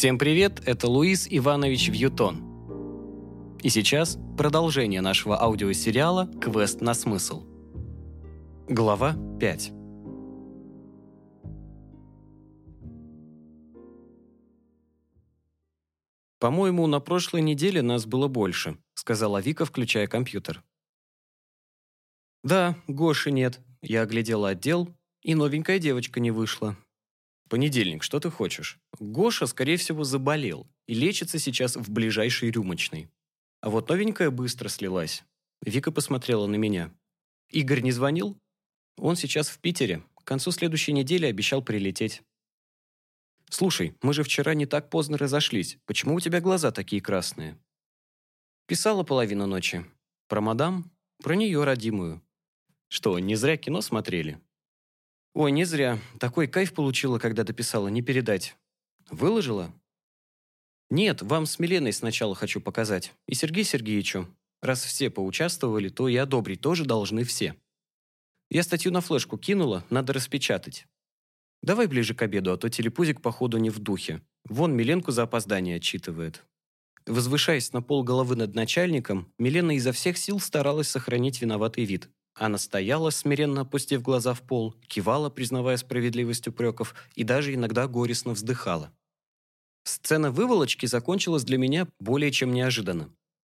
Всем привет, это Луис Иванович Вьютон. И сейчас продолжение нашего аудиосериала «Квест на смысл». Глава 5. «По-моему, на прошлой неделе нас было больше», — сказала Вика, включая компьютер. «Да, Гоши нет», — я оглядела отдел, и новенькая девочка не вышла. «Понедельник, что ты хочешь?» Гоша, скорее всего, заболел и лечится сейчас в ближайшей рюмочной. А вот новенькая быстро слилась. Вика посмотрела на меня. «Игорь не звонил?» «Он сейчас в Питере. К концу следующей недели обещал прилететь». «Слушай, мы же вчера не так поздно разошлись. Почему у тебя глаза такие красные?» Писала половину ночи. Про мадам? Про нее родимую. Что, не зря кино смотрели? Ой, не зря. Такой кайф получила, когда дописала, не передать. Выложила? Нет, вам с Миленой сначала хочу показать. И Сергею Сергеевичу. Раз все поучаствовали, то и одобрить тоже должны все. Я статью на флешку кинула, надо распечатать. Давай ближе к обеду, а то телепузик, походу, не в духе. Вон Миленку за опоздание отчитывает. Возвышаясь на пол головы над начальником, Милена изо всех сил старалась сохранить виноватый вид. Она стояла, смиренно опустив глаза в пол, кивала, признавая справедливость упреков, и даже иногда горестно вздыхала. Сцена выволочки закончилась для меня более чем неожиданно.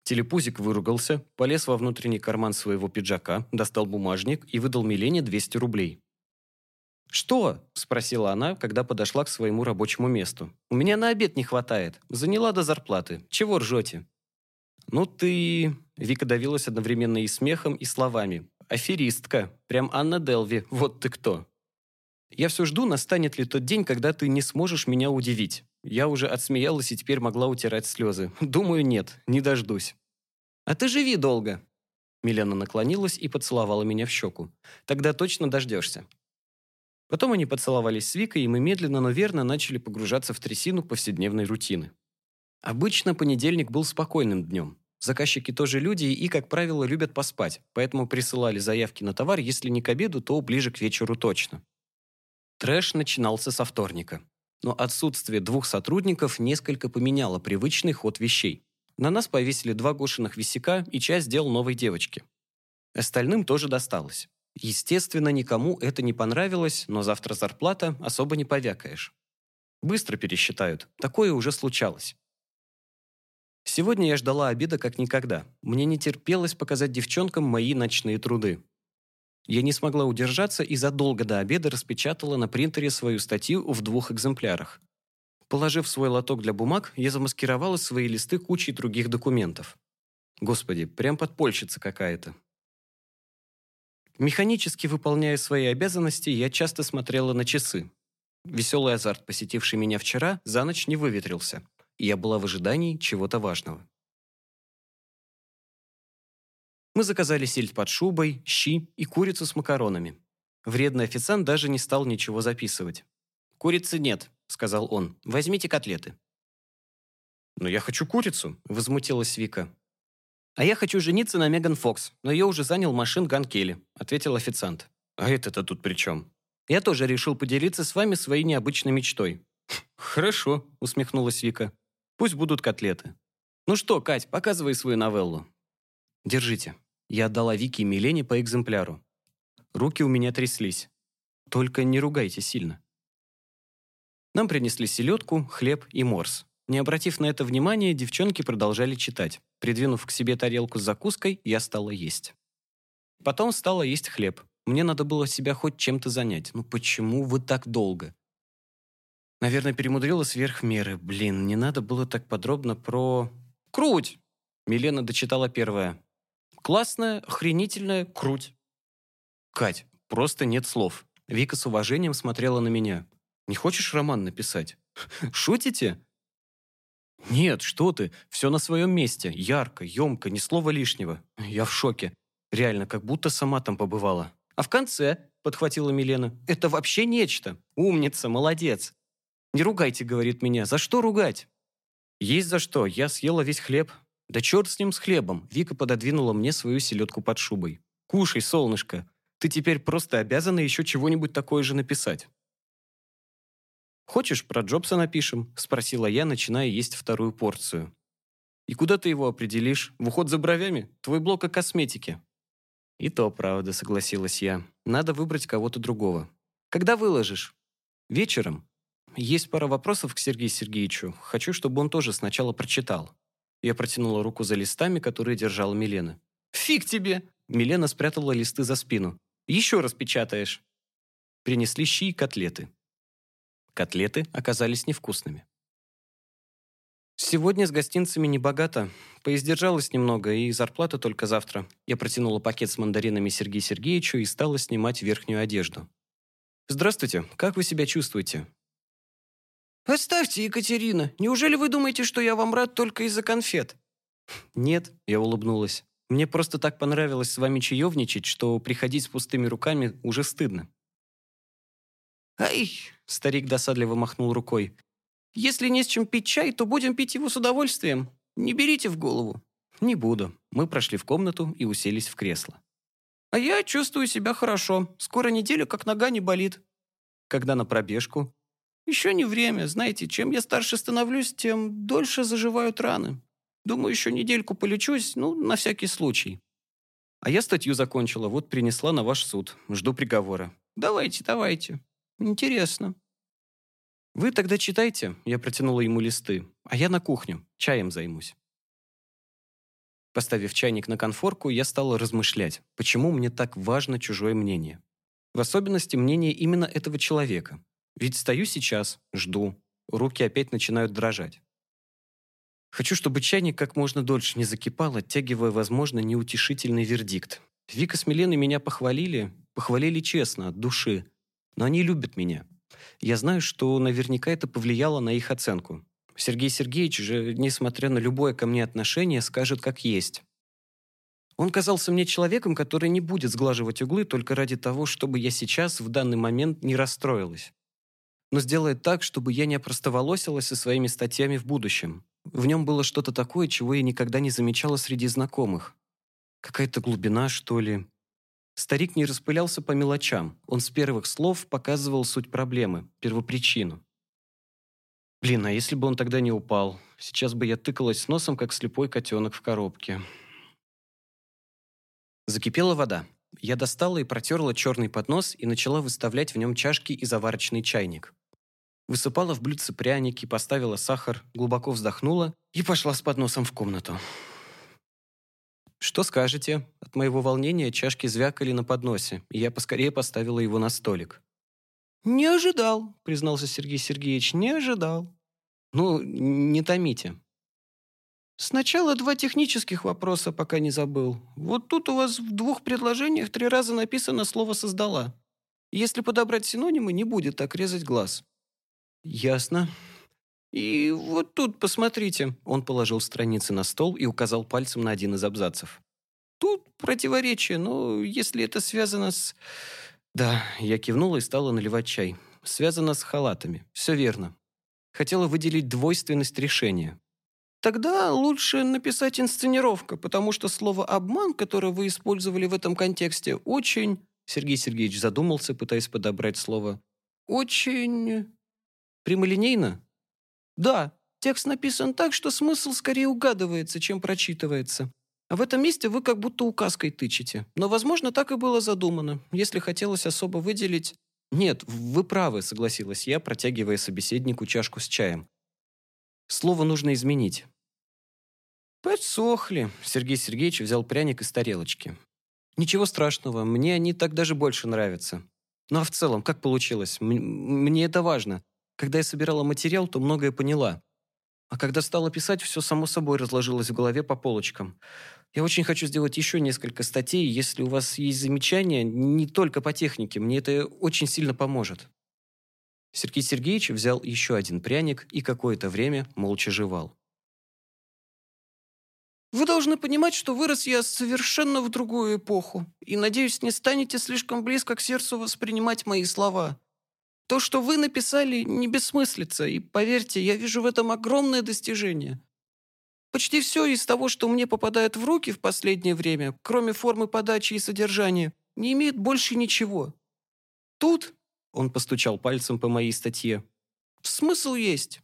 Телепузик выругался, полез во внутренний карман своего пиджака, достал бумажник и выдал Милене 200 рублей. «Что?» – спросила она, когда подошла к своему рабочему месту. «У меня на обед не хватает. Заняла до зарплаты. Чего ржете?» «Ну ты...» – Вика давилась одновременно и смехом, и словами. «Аферистка. Прям Анна Делви. Вот ты кто!» «Я все жду, настанет ли тот день, когда ты не сможешь меня удивить. Я уже отсмеялась и теперь могла утирать слезы. Думаю, нет, не дождусь». «А ты живи долго!» Милена наклонилась и поцеловала меня в щеку. «Тогда точно дождешься. Потом они поцеловались с Викой, и мы медленно, но верно начали погружаться в трясину повседневной рутины. Обычно понедельник был спокойным днем. Заказчики тоже люди и, как правило, любят поспать, поэтому присылали заявки на товар, если не к обеду, то ближе к вечеру точно. Трэш начинался со вторника. Но отсутствие двух сотрудников несколько поменяло привычный ход вещей. На нас повесили два Гошиных висяка и часть дел новой девочки. Остальным тоже досталось. Естественно, никому это не понравилось, но завтра зарплата особо не повякаешь. Быстро пересчитают. Такое уже случалось. Сегодня я ждала обеда как никогда. Мне не терпелось показать девчонкам мои ночные труды. Я не смогла удержаться и задолго до обеда распечатала на принтере свою статью в двух экземплярах. Положив свой лоток для бумаг, я замаскировала свои листы кучей других документов. Господи, прям подпольщица какая-то. Механически выполняя свои обязанности, я часто смотрела на часы. Веселый азарт, посетивший меня вчера, за ночь не выветрился, и я была в ожидании чего-то важного. Мы заказали сельдь под шубой, щи и курицу с макаронами. Вредный официант даже не стал ничего записывать. «Курицы нет», — сказал он. «Возьмите котлеты». «Но я хочу курицу», — возмутилась Вика. «А я хочу жениться на Меган Фокс, но ее уже занял машин Ган Келли», — ответил официант. «А это-то тут при чем?» «Я тоже решил поделиться с вами своей необычной мечтой». «Хорошо», — усмехнулась Вика. «Пусть будут котлеты». «Ну что, Кать, показывай свою новеллу». «Держите». Я отдала Вике и Милене по экземпляру. Руки у меня тряслись. Только не ругайте сильно. Нам принесли селедку, хлеб и морс. Не обратив на это внимания, девчонки продолжали читать. Придвинув к себе тарелку с закуской, я стала есть. Потом стала есть хлеб. Мне надо было себя хоть чем-то занять. Ну почему вы так долго? Наверное, перемудрила сверх меры. Блин, не надо было так подробно про... Круть! Милена дочитала первое. Классная, охренительная круть. Кать, просто нет слов. Вика с уважением смотрела на меня. Не хочешь роман написать? Шутите? «Нет, что ты, все на своем месте, ярко, емко, ни слова лишнего. Я в шоке. Реально, как будто сама там побывала». «А в конце?» – подхватила Милена. «Это вообще нечто. Умница, молодец». «Не ругайте», – говорит меня. «За что ругать?» «Есть за что. Я съела весь хлеб». «Да черт с ним, с хлебом!» Вика пододвинула мне свою селедку под шубой. «Кушай, солнышко. Ты теперь просто обязана еще чего-нибудь такое же написать». «Хочешь, про Джобса напишем?» – спросила я, начиная есть вторую порцию. «И куда ты его определишь? В уход за бровями? Твой блок о косметике». «И то правда», – согласилась я. «Надо выбрать кого-то другого». «Когда выложишь?» «Вечером. Есть пара вопросов к Сергею Сергеевичу. Хочу, чтобы он тоже сначала прочитал». Я протянула руку за листами, которые держала Милена. «Фиг тебе!» Милена спрятала листы за спину. «Еще раз печатаешь». Принесли щи и котлеты. Котлеты оказались невкусными. «Сегодня с гостинцами не богато. Поиздержалась немного, и зарплата только завтра». Я протянула пакет с мандаринами Сергею Сергеевичу и стала снимать верхнюю одежду. «Здравствуйте. Как вы себя чувствуете?» «Оставьте, Екатерина. Неужели вы думаете, что я вам рад только из-за конфет?» «Нет», — я улыбнулась. «Мне просто так понравилось с вами чаевничать, что приходить с пустыми руками уже стыдно». «Ай!» — старик досадливо махнул рукой. «Если не с чем пить чай, то будем пить его с удовольствием. Не берите в голову». «Не буду». Мы прошли в комнату и уселись в кресло. «А я чувствую себя хорошо. Скоро неделя, как нога не болит». «Когда на пробежку?» «Еще не время. Знаете, чем я старше становлюсь, тем дольше заживают раны. Думаю, еще недельку полечусь, ну, на всякий случай». «А я статью закончила, вот принесла на ваш суд. Жду приговора». «Давайте, давайте». Интересно. Вы тогда читайте, я протянула ему листы, а я на кухню, чаем займусь. Поставив чайник на конфорку, я стала размышлять, почему мне так важно чужое мнение. В особенности мнение именно этого человека. Ведь стою сейчас, жду, руки опять начинают дрожать. Хочу, чтобы чайник как можно дольше не закипал, оттягивая, возможно, неутешительный вердикт. Вика с Миленой меня похвалили, похвалили честно, от души, но они любят меня. Я знаю, что наверняка это повлияло на их оценку. Сергей Сергеевич же, несмотря на любое ко мне отношение, скажет как есть. Он казался мне человеком, который не будет сглаживать углы только ради того, чтобы я сейчас, в данный момент, не расстроилась. Но сделает так, чтобы я не опростоволосилась со своими статьями в будущем. В нем было что-то такое, чего я никогда не замечала среди знакомых. Какая-то глубина, что ли, Старик не распылялся по мелочам. Он с первых слов показывал суть проблемы, первопричину. Блин, а если бы он тогда не упал? Сейчас бы я тыкалась с носом, как слепой котенок в коробке. Закипела вода. Я достала и протерла черный поднос и начала выставлять в нем чашки и заварочный чайник. Высыпала в блюдце пряники, поставила сахар, глубоко вздохнула и пошла с подносом в комнату. «Что скажете?» От моего волнения чашки звякали на подносе, и я поскорее поставила его на столик. «Не ожидал», — признался Сергей Сергеевич, — «не ожидал». «Ну, не томите». «Сначала два технических вопроса, пока не забыл. Вот тут у вас в двух предложениях три раза написано слово «создала». Если подобрать синонимы, не будет так резать глаз». «Ясно», и вот тут, посмотрите». Он положил страницы на стол и указал пальцем на один из абзацев. Тут противоречие, но если это связано с... Да, я кивнула и стала наливать чай. Связано с халатами. Все верно. Хотела выделить двойственность решения. Тогда лучше написать инсценировка, потому что слово «обман», которое вы использовали в этом контексте, очень... Сергей Сергеевич задумался, пытаясь подобрать слово. Очень... Прямолинейно? Да, текст написан так, что смысл скорее угадывается, чем прочитывается. А в этом месте вы как будто указкой тычете. Но, возможно, так и было задумано, если хотелось особо выделить... «Нет, вы правы», — согласилась я, протягивая собеседнику чашку с чаем. «Слово нужно изменить». «Подсохли», — Сергей Сергеевич взял пряник из тарелочки. «Ничего страшного, мне они так даже больше нравятся. Ну а в целом, как получилось? М мне это важно. Когда я собирала материал, то многое поняла. А когда стала писать, все само собой разложилось в голове по полочкам. Я очень хочу сделать еще несколько статей. Если у вас есть замечания, не только по технике, мне это очень сильно поможет. Сергей Сергеевич взял еще один пряник и какое-то время молча жевал. Вы должны понимать, что вырос я совершенно в другую эпоху, и, надеюсь, не станете слишком близко к сердцу воспринимать мои слова. То, что вы написали, не бессмыслица, и, поверьте, я вижу в этом огромное достижение. Почти все из того, что мне попадает в руки в последнее время, кроме формы подачи и содержания, не имеет больше ничего. Тут, он постучал пальцем по моей статье, Смысл есть.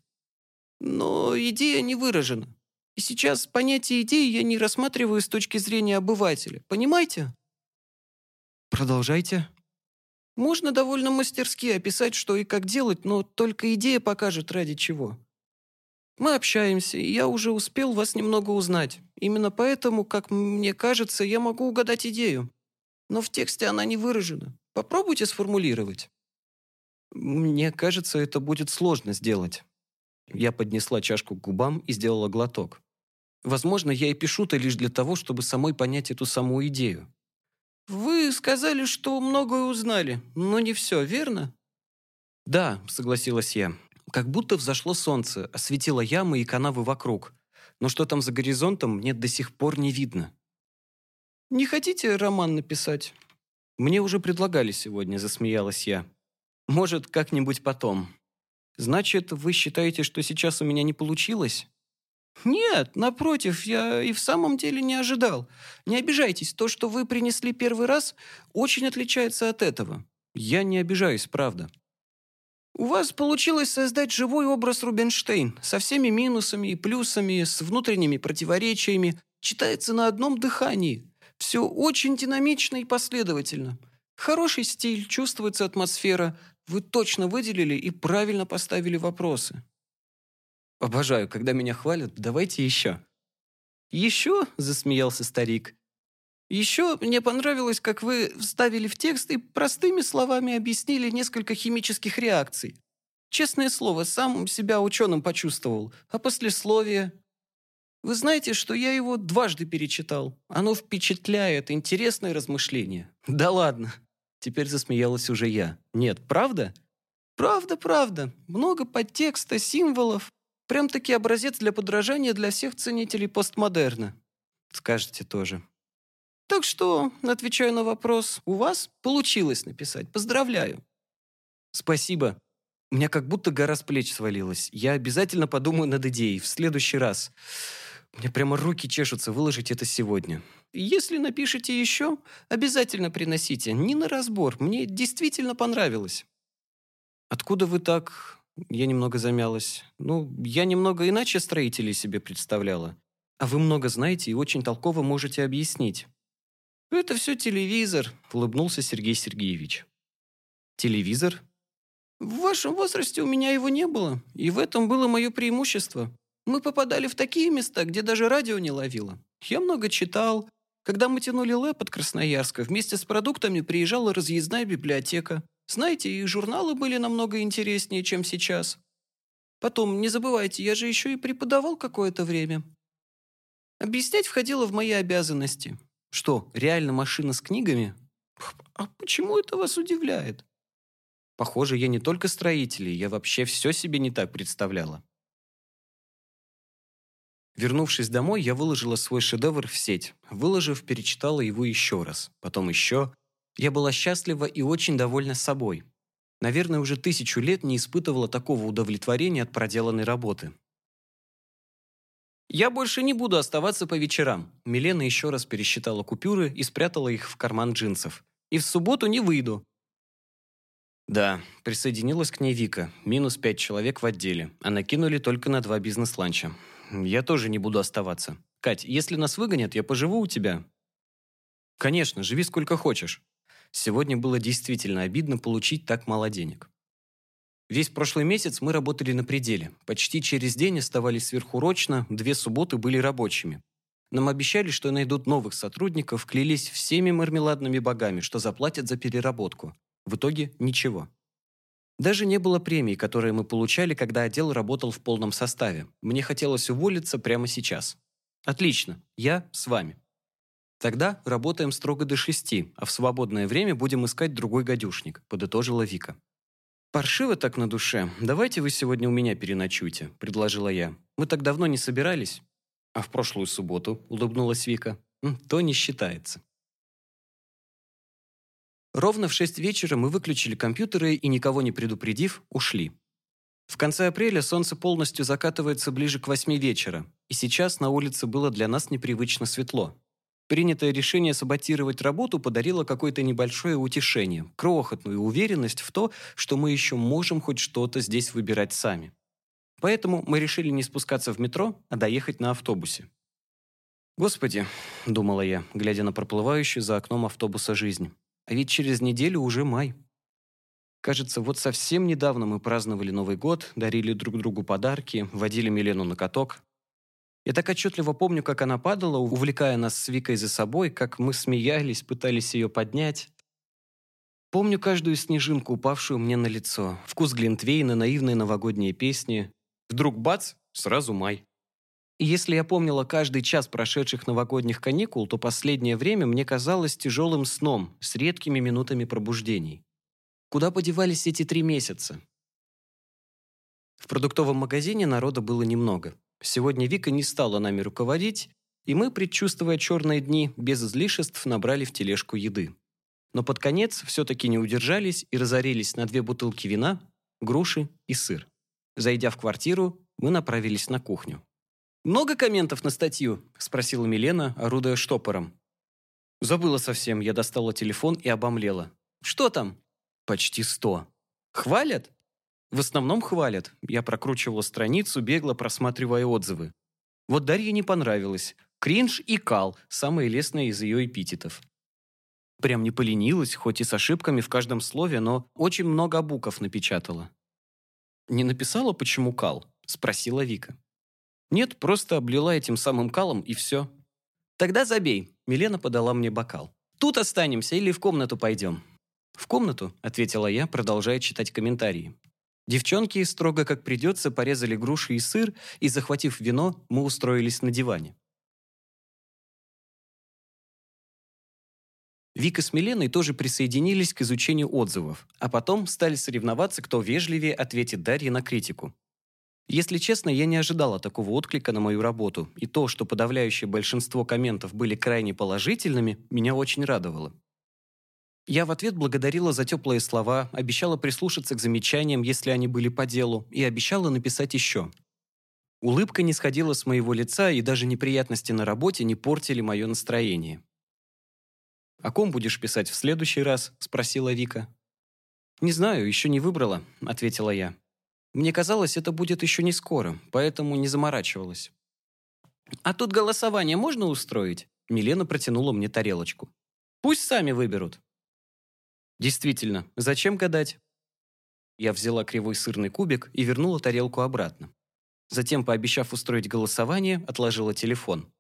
Но идея не выражена. И сейчас понятие идеи я не рассматриваю с точки зрения обывателя. Понимаете? Продолжайте. Можно довольно мастерски описать, что и как делать, но только идея покажет ради чего. Мы общаемся, и я уже успел вас немного узнать. Именно поэтому, как мне кажется, я могу угадать идею. Но в тексте она не выражена. Попробуйте сформулировать. Мне кажется, это будет сложно сделать. Я поднесла чашку к губам и сделала глоток. Возможно, я и пишу-то лишь для того, чтобы самой понять эту самую идею. «Вы сказали, что многое узнали, но не все, верно?» «Да», — согласилась я. «Как будто взошло солнце, осветило ямы и канавы вокруг. Но что там за горизонтом, мне до сих пор не видно». «Не хотите роман написать?» «Мне уже предлагали сегодня», — засмеялась я. «Может, как-нибудь потом». «Значит, вы считаете, что сейчас у меня не получилось?» «Нет, напротив, я и в самом деле не ожидал. Не обижайтесь, то, что вы принесли первый раз, очень отличается от этого». «Я не обижаюсь, правда». «У вас получилось создать живой образ Рубинштейн со всеми минусами и плюсами, с внутренними противоречиями. Читается на одном дыхании. Все очень динамично и последовательно. Хороший стиль, чувствуется атмосфера. Вы точно выделили и правильно поставили вопросы». Обожаю, когда меня хвалят. Давайте еще». «Еще?» – засмеялся старик. «Еще мне понравилось, как вы вставили в текст и простыми словами объяснили несколько химических реакций. Честное слово, сам себя ученым почувствовал. А послесловие? Вы знаете, что я его дважды перечитал. Оно впечатляет, интересное размышление». «Да ладно!» Теперь засмеялась уже я. «Нет, правда?» «Правда, правда. Много подтекста, символов. Прям-таки образец для подражания для всех ценителей постмодерна. Скажете тоже. Так что, отвечаю на вопрос, у вас получилось написать. Поздравляю. Спасибо. У меня как будто гора с плеч свалилась. Я обязательно подумаю над идеей в следующий раз. Меня прямо руки чешутся выложить это сегодня. Если напишите еще, обязательно приносите. Не на разбор. Мне действительно понравилось. Откуда вы так я немного замялась. Ну, я немного иначе строителей себе представляла. А вы много знаете и очень толково можете объяснить. Это все телевизор, улыбнулся Сергей Сергеевич. Телевизор? В вашем возрасте у меня его не было, и в этом было мое преимущество. Мы попадали в такие места, где даже радио не ловило. Я много читал. Когда мы тянули лэп от Красноярска, вместе с продуктами приезжала разъездная библиотека. Знаете, и журналы были намного интереснее, чем сейчас. Потом, не забывайте, я же еще и преподавал какое-то время. Объяснять входило в мои обязанности. Что, реально машина с книгами? А почему это вас удивляет? Похоже, я не только строитель, я вообще все себе не так представляла. Вернувшись домой, я выложила свой шедевр в сеть. Выложив, перечитала его еще раз. Потом еще, я была счастлива и очень довольна собой. Наверное, уже тысячу лет не испытывала такого удовлетворения от проделанной работы. «Я больше не буду оставаться по вечерам». Милена еще раз пересчитала купюры и спрятала их в карман джинсов. «И в субботу не выйду». Да, присоединилась к ней Вика. Минус пять человек в отделе, а накинули только на два бизнес-ланча. Я тоже не буду оставаться. Кать, если нас выгонят, я поживу у тебя. Конечно, живи сколько хочешь. Сегодня было действительно обидно получить так мало денег. Весь прошлый месяц мы работали на пределе. Почти через день оставались сверхурочно, две субботы были рабочими. Нам обещали, что найдут новых сотрудников, клялись всеми мармеладными богами, что заплатят за переработку. В итоге ничего. Даже не было премии, которые мы получали, когда отдел работал в полном составе. Мне хотелось уволиться прямо сейчас. Отлично, я с вами. Тогда работаем строго до шести, а в свободное время будем искать другой гадюшник», – подытожила Вика. «Паршиво так на душе. Давайте вы сегодня у меня переночуйте», – предложила я. «Мы так давно не собирались». «А в прошлую субботу?» – улыбнулась Вика. «То не считается». Ровно в шесть вечера мы выключили компьютеры и, никого не предупредив, ушли. В конце апреля солнце полностью закатывается ближе к восьми вечера, и сейчас на улице было для нас непривычно светло. Принятое решение саботировать работу подарило какое-то небольшое утешение, крохотную уверенность в то, что мы еще можем хоть что-то здесь выбирать сами. Поэтому мы решили не спускаться в метро, а доехать на автобусе. «Господи», — думала я, глядя на проплывающую за окном автобуса жизнь, «а ведь через неделю уже май». Кажется, вот совсем недавно мы праздновали Новый год, дарили друг другу подарки, водили Милену на каток, я так отчетливо помню, как она падала, увлекая нас с Викой за собой, как мы смеялись, пытались ее поднять. Помню каждую снежинку, упавшую мне на лицо, вкус Глинтвейна, наивные новогодние песни. Вдруг бац, сразу май. И если я помнила каждый час прошедших новогодних каникул, то последнее время мне казалось тяжелым сном с редкими минутами пробуждений. Куда подевались эти три месяца? В продуктовом магазине народа было немного. Сегодня Вика не стала нами руководить, и мы, предчувствуя черные дни, без излишеств набрали в тележку еды. Но под конец все-таки не удержались и разорились на две бутылки вина, груши и сыр. Зайдя в квартиру, мы направились на кухню. «Много комментов на статью?» – спросила Милена, орудуя штопором. Забыла совсем, я достала телефон и обомлела. «Что там?» «Почти сто». «Хвалят?» В основном хвалят. Я прокручивала страницу, бегло просматривая отзывы. Вот Дарье не понравилось. Кринж и кал – самые лестные из ее эпитетов. Прям не поленилась, хоть и с ошибками в каждом слове, но очень много букв напечатала. «Не написала, почему кал?» – спросила Вика. «Нет, просто облила этим самым калом, и все». «Тогда забей», – Милена подала мне бокал. «Тут останемся или в комнату пойдем?» «В комнату», – ответила я, продолжая читать комментарии. Девчонки, строго как придется, порезали груши и сыр, и, захватив вино, мы устроились на диване. Вика с Миленой тоже присоединились к изучению отзывов, а потом стали соревноваться, кто вежливее ответит Дарье на критику. Если честно, я не ожидала такого отклика на мою работу, и то, что подавляющее большинство комментов были крайне положительными, меня очень радовало. Я в ответ благодарила за теплые слова, обещала прислушаться к замечаниям, если они были по делу, и обещала написать еще. Улыбка не сходила с моего лица, и даже неприятности на работе не портили мое настроение. «О ком будешь писать в следующий раз?» – спросила Вика. «Не знаю, еще не выбрала», – ответила я. Мне казалось, это будет еще не скоро, поэтому не заморачивалась. «А тут голосование можно устроить?» Милена протянула мне тарелочку. «Пусть сами выберут». Действительно, зачем гадать? Я взяла кривой сырный кубик и вернула тарелку обратно. Затем, пообещав устроить голосование, отложила телефон.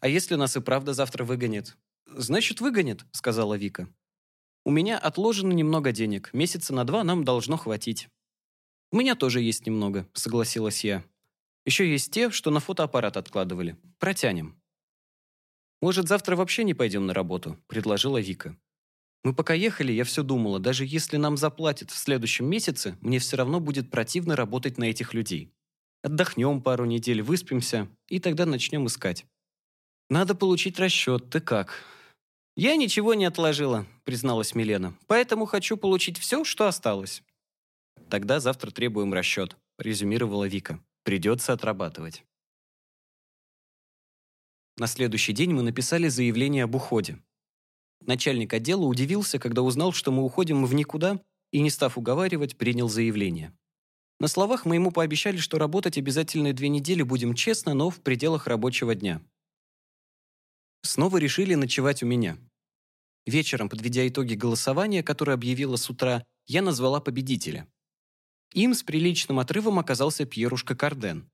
«А если нас и правда завтра выгонят?» «Значит, выгонят», — сказала Вика. «У меня отложено немного денег. Месяца на два нам должно хватить». «У меня тоже есть немного», — согласилась я. «Еще есть те, что на фотоаппарат откладывали. Протянем». «Может, завтра вообще не пойдем на работу?» — предложила Вика. Мы пока ехали, я все думала, даже если нам заплатят в следующем месяце, мне все равно будет противно работать на этих людей. Отдохнем пару недель, выспимся, и тогда начнем искать. Надо получить расчет, ты как? Я ничего не отложила, призналась Милена, поэтому хочу получить все, что осталось. Тогда завтра требуем расчет, резюмировала Вика. Придется отрабатывать. На следующий день мы написали заявление об уходе. Начальник отдела удивился, когда узнал, что мы уходим в никуда, и, не став уговаривать, принял заявление. На словах мы ему пообещали, что работать обязательно две недели будем честно, но в пределах рабочего дня. Снова решили ночевать у меня. Вечером, подведя итоги голосования, которое объявила с утра, я назвала победителя. Им с приличным отрывом оказался Пьерушка Карден.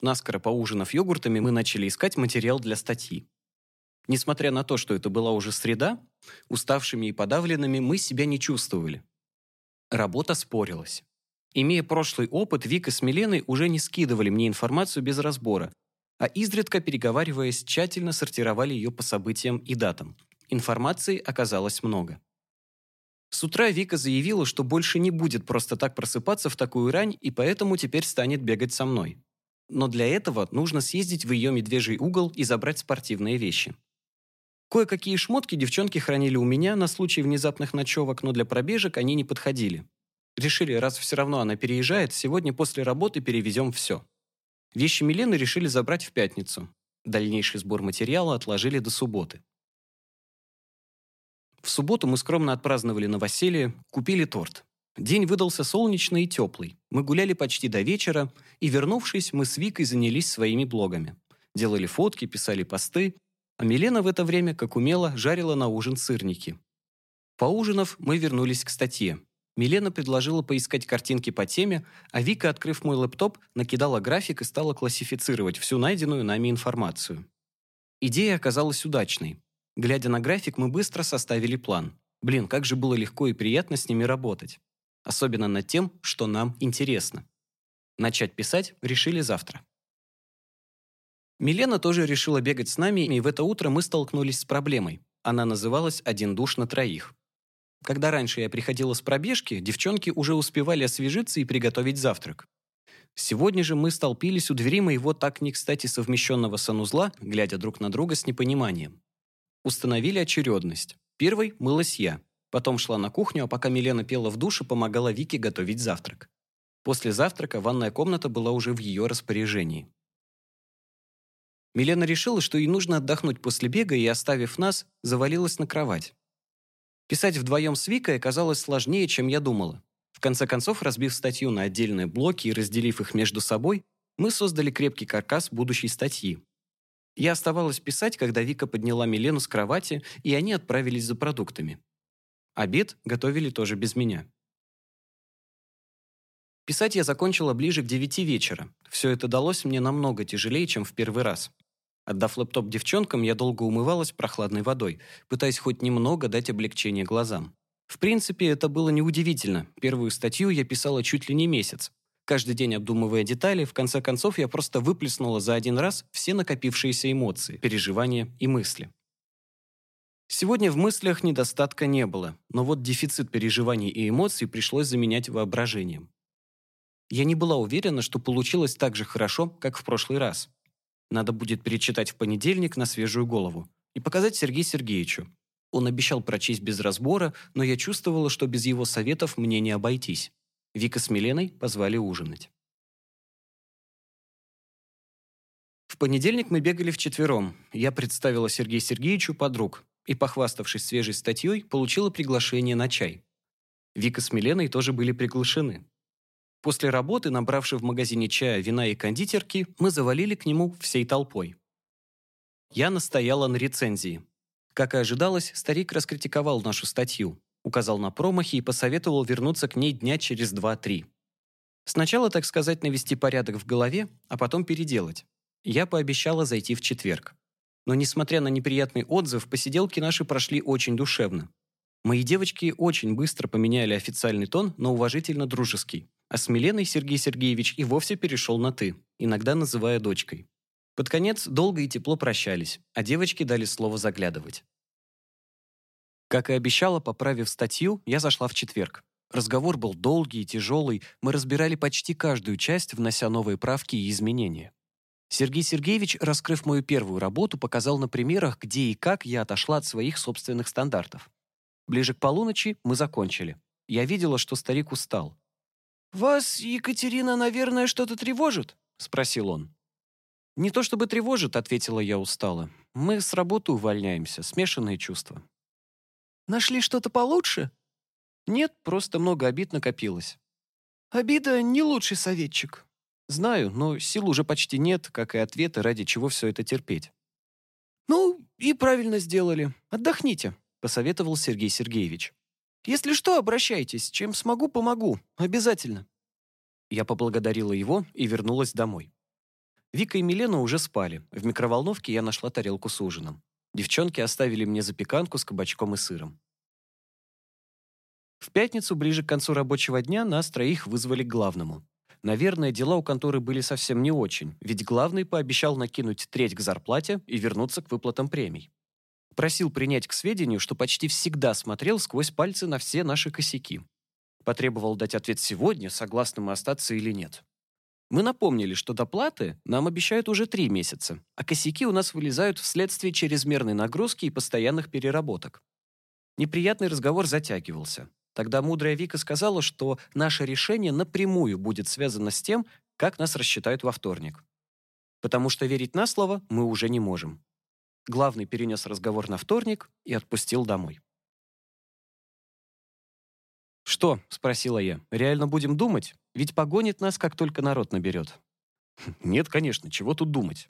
Наскоро поужинав йогуртами, мы начали искать материал для статьи. Несмотря на то, что это была уже среда, уставшими и подавленными мы себя не чувствовали. Работа спорилась. Имея прошлый опыт, Вика с Миленой уже не скидывали мне информацию без разбора, а изредка, переговариваясь, тщательно сортировали ее по событиям и датам. Информации оказалось много. С утра Вика заявила, что больше не будет просто так просыпаться в такую рань и поэтому теперь станет бегать со мной. Но для этого нужно съездить в ее медвежий угол и забрать спортивные вещи. Кое-какие шмотки девчонки хранили у меня на случай внезапных ночевок, но для пробежек они не подходили. Решили, раз все равно она переезжает, сегодня после работы перевезем все. Вещи Милены решили забрать в пятницу. Дальнейший сбор материала отложили до субботы. В субботу мы скромно отпраздновали новоселье, купили торт. День выдался солнечный и теплый. Мы гуляли почти до вечера, и, вернувшись, мы с Викой занялись своими блогами. Делали фотки, писали посты, а Милена в это время, как умело, жарила на ужин сырники. Поужинав, мы вернулись к статье. Милена предложила поискать картинки по теме, а Вика, открыв мой лэптоп, накидала график и стала классифицировать всю найденную нами информацию. Идея оказалась удачной. Глядя на график, мы быстро составили план. Блин, как же было легко и приятно с ними работать. Особенно над тем, что нам интересно. Начать писать решили завтра. Милена тоже решила бегать с нами, и в это утро мы столкнулись с проблемой. Она называлась «Один душ на троих». Когда раньше я приходила с пробежки, девчонки уже успевали освежиться и приготовить завтрак. Сегодня же мы столпились у двери моего так не кстати совмещенного санузла, глядя друг на друга с непониманием. Установили очередность. Первой мылась я. Потом шла на кухню, а пока Милена пела в душе, помогала Вике готовить завтрак. После завтрака ванная комната была уже в ее распоряжении. Милена решила, что ей нужно отдохнуть после бега и, оставив нас, завалилась на кровать. Писать вдвоем с Викой оказалось сложнее, чем я думала. В конце концов, разбив статью на отдельные блоки и разделив их между собой, мы создали крепкий каркас будущей статьи. Я оставалась писать, когда Вика подняла Милену с кровати, и они отправились за продуктами. Обед готовили тоже без меня. Писать я закончила ближе к девяти вечера. Все это далось мне намного тяжелее, чем в первый раз. Отдав лэптоп девчонкам, я долго умывалась прохладной водой, пытаясь хоть немного дать облегчение глазам. В принципе, это было неудивительно. Первую статью я писала чуть ли не месяц. Каждый день обдумывая детали, в конце концов я просто выплеснула за один раз все накопившиеся эмоции, переживания и мысли. Сегодня в мыслях недостатка не было, но вот дефицит переживаний и эмоций пришлось заменять воображением. Я не была уверена, что получилось так же хорошо, как в прошлый раз. Надо будет перечитать в понедельник на свежую голову и показать Сергею Сергеевичу. Он обещал прочесть без разбора, но я чувствовала, что без его советов мне не обойтись. Вика с Миленой позвали ужинать. В понедельник мы бегали вчетвером. Я представила Сергею Сергеевичу подруг и, похваставшись свежей статьей, получила приглашение на чай. Вика с Миленой тоже были приглашены. После работы, набравши в магазине чая, вина и кондитерки, мы завалили к нему всей толпой. Я настояла на рецензии. Как и ожидалось, старик раскритиковал нашу статью, указал на промахи и посоветовал вернуться к ней дня через 2-3. Сначала, так сказать, навести порядок в голове, а потом переделать. Я пообещала зайти в четверг. Но, несмотря на неприятный отзыв, посиделки наши прошли очень душевно. Мои девочки очень быстро поменяли официальный тон на уважительно-дружеский, а с Миленой Сергей Сергеевич и вовсе перешел на «ты», иногда называя дочкой. Под конец долго и тепло прощались, а девочки дали слово заглядывать. Как и обещала, поправив статью, я зашла в четверг. Разговор был долгий и тяжелый, мы разбирали почти каждую часть, внося новые правки и изменения. Сергей Сергеевич, раскрыв мою первую работу, показал на примерах, где и как я отошла от своих собственных стандартов. Ближе к полуночи мы закончили. Я видела, что старик устал. «Вас, Екатерина, наверное, что-то тревожит?» — спросил он. «Не то чтобы тревожит», — ответила я устало. «Мы с работы увольняемся, смешанные чувства». «Нашли что-то получше?» «Нет, просто много обид накопилось». «Обида — не лучший советчик». «Знаю, но сил уже почти нет, как и ответы, ради чего все это терпеть». «Ну, и правильно сделали. Отдохните», — посоветовал Сергей Сергеевич. Если что, обращайтесь. Чем смогу, помогу. Обязательно». Я поблагодарила его и вернулась домой. Вика и Милена уже спали. В микроволновке я нашла тарелку с ужином. Девчонки оставили мне запеканку с кабачком и сыром. В пятницу, ближе к концу рабочего дня, нас троих вызвали к главному. Наверное, дела у конторы были совсем не очень, ведь главный пообещал накинуть треть к зарплате и вернуться к выплатам премий. Просил принять к сведению, что почти всегда смотрел сквозь пальцы на все наши косяки. Потребовал дать ответ сегодня, согласны мы остаться или нет. Мы напомнили, что доплаты нам обещают уже три месяца, а косяки у нас вылезают вследствие чрезмерной нагрузки и постоянных переработок. Неприятный разговор затягивался. Тогда мудрая Вика сказала, что наше решение напрямую будет связано с тем, как нас рассчитают во вторник. потому что верить на слово мы уже не можем. Главный перенес разговор на вторник и отпустил домой. «Что?» – спросила я. «Реально будем думать? Ведь погонит нас, как только народ наберет». «Нет, конечно, чего тут думать?»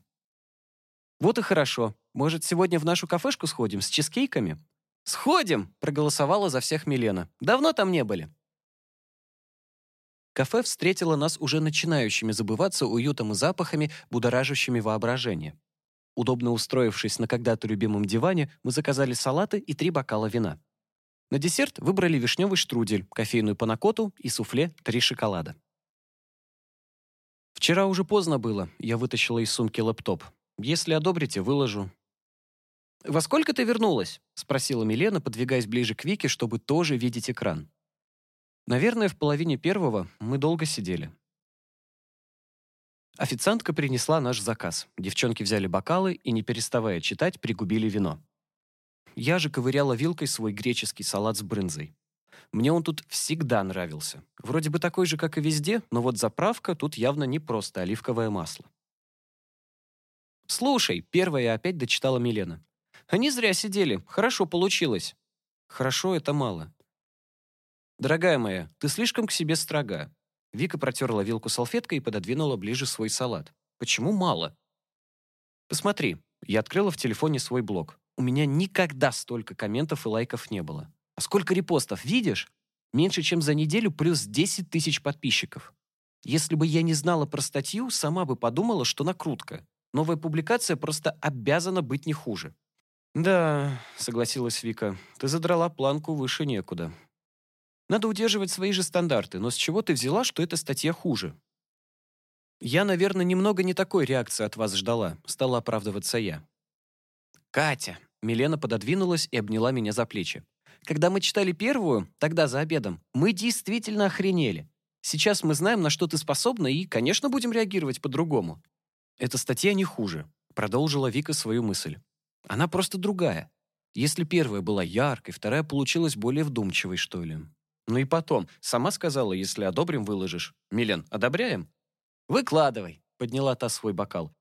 «Вот и хорошо. Может, сегодня в нашу кафешку сходим с чизкейками?» «Сходим!» – проголосовала за всех Милена. «Давно там не были». Кафе встретило нас уже начинающими забываться уютом и запахами, будоражащими воображение. Удобно устроившись на когда-то любимом диване, мы заказали салаты и три бокала вина. На десерт выбрали вишневый штрудель, кофейную панакоту и суфле «Три шоколада». Вчера уже поздно было, я вытащила из сумки лэптоп. Если одобрите, выложу. «Во сколько ты вернулась?» — спросила Милена, подвигаясь ближе к Вике, чтобы тоже видеть экран. Наверное, в половине первого мы долго сидели. Официантка принесла наш заказ. Девчонки взяли бокалы и, не переставая читать, пригубили вино. Я же ковыряла вилкой свой греческий салат с брынзой. Мне он тут всегда нравился. Вроде бы такой же, как и везде, но вот заправка тут явно не просто оливковое масло. «Слушай», — первая опять дочитала Милена. «Они зря сидели. Хорошо получилось». «Хорошо — это мало». «Дорогая моя, ты слишком к себе строга». Вика протерла вилку салфеткой и пододвинула ближе свой салат. «Почему мало?» «Посмотри». Я открыла в телефоне свой блог. У меня никогда столько комментов и лайков не было. А сколько репостов, видишь? Меньше, чем за неделю, плюс 10 тысяч подписчиков. Если бы я не знала про статью, сама бы подумала, что накрутка. Новая публикация просто обязана быть не хуже. «Да», — согласилась Вика, — «ты задрала планку выше некуда. Надо удерживать свои же стандарты, но с чего ты взяла, что эта статья хуже?» «Я, наверное, немного не такой реакции от вас ждала», — стала оправдываться я. «Катя!» — Милена пододвинулась и обняла меня за плечи. «Когда мы читали первую, тогда за обедом, мы действительно охренели. Сейчас мы знаем, на что ты способна, и, конечно, будем реагировать по-другому. Эта статья не хуже», — продолжила Вика свою мысль. «Она просто другая. Если первая была яркой, вторая получилась более вдумчивой, что ли. Ну и потом, сама сказала, если одобрим, выложишь. Милен, одобряем?» «Выкладывай», — подняла та свой бокал.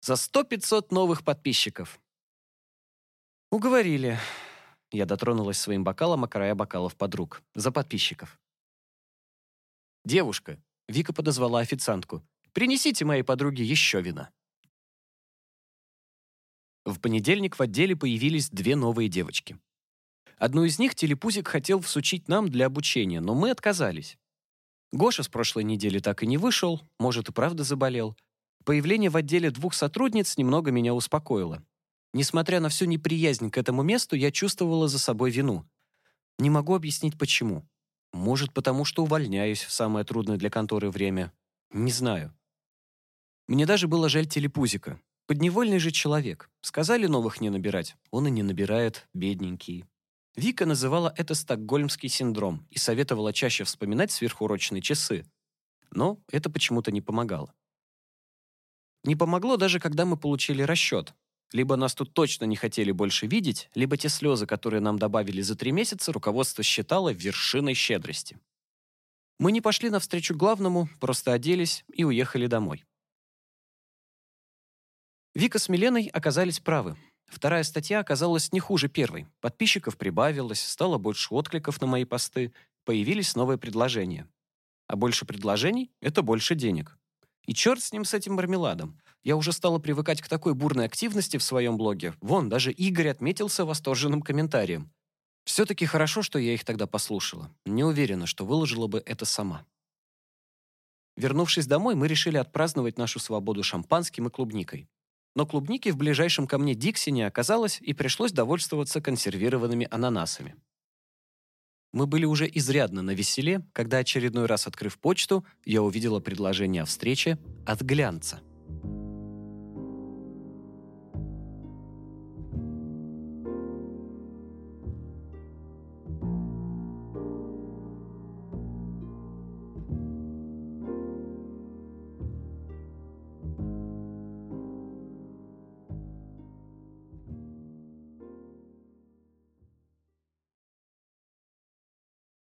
«За сто-пятьсот новых подписчиков. «Уговорили». Я дотронулась своим бокалом о края бокалов подруг. За подписчиков. «Девушка», — Вика подозвала официантку, «принесите моей подруге еще вина». В понедельник в отделе появились две новые девочки. Одну из них телепузик хотел всучить нам для обучения, но мы отказались. Гоша с прошлой недели так и не вышел, может, и правда заболел. Появление в отделе двух сотрудниц немного меня успокоило. Несмотря на всю неприязнь к этому месту, я чувствовала за собой вину. Не могу объяснить, почему. Может, потому что увольняюсь в самое трудное для конторы время. Не знаю. Мне даже было жаль телепузика. Подневольный же человек. Сказали новых не набирать. Он и не набирает, бедненький. Вика называла это стокгольмский синдром и советовала чаще вспоминать сверхурочные часы. Но это почему-то не помогало. Не помогло даже, когда мы получили расчет. Либо нас тут точно не хотели больше видеть, либо те слезы, которые нам добавили за три месяца, руководство считало вершиной щедрости. Мы не пошли навстречу главному, просто оделись и уехали домой. Вика с Миленой оказались правы. Вторая статья оказалась не хуже первой. Подписчиков прибавилось, стало больше откликов на мои посты, появились новые предложения. А больше предложений — это больше денег. И черт с ним, с этим мармеладом. Я уже стала привыкать к такой бурной активности в своем блоге. Вон, даже Игорь отметился восторженным комментарием. Все-таки хорошо, что я их тогда послушала. Не уверена, что выложила бы это сама. Вернувшись домой, мы решили отпраздновать нашу свободу шампанским и клубникой. Но клубники в ближайшем ко мне Дикси не оказалось, и пришлось довольствоваться консервированными ананасами. Мы были уже изрядно на веселе, когда очередной раз открыв почту, я увидела предложение о встрече от глянца.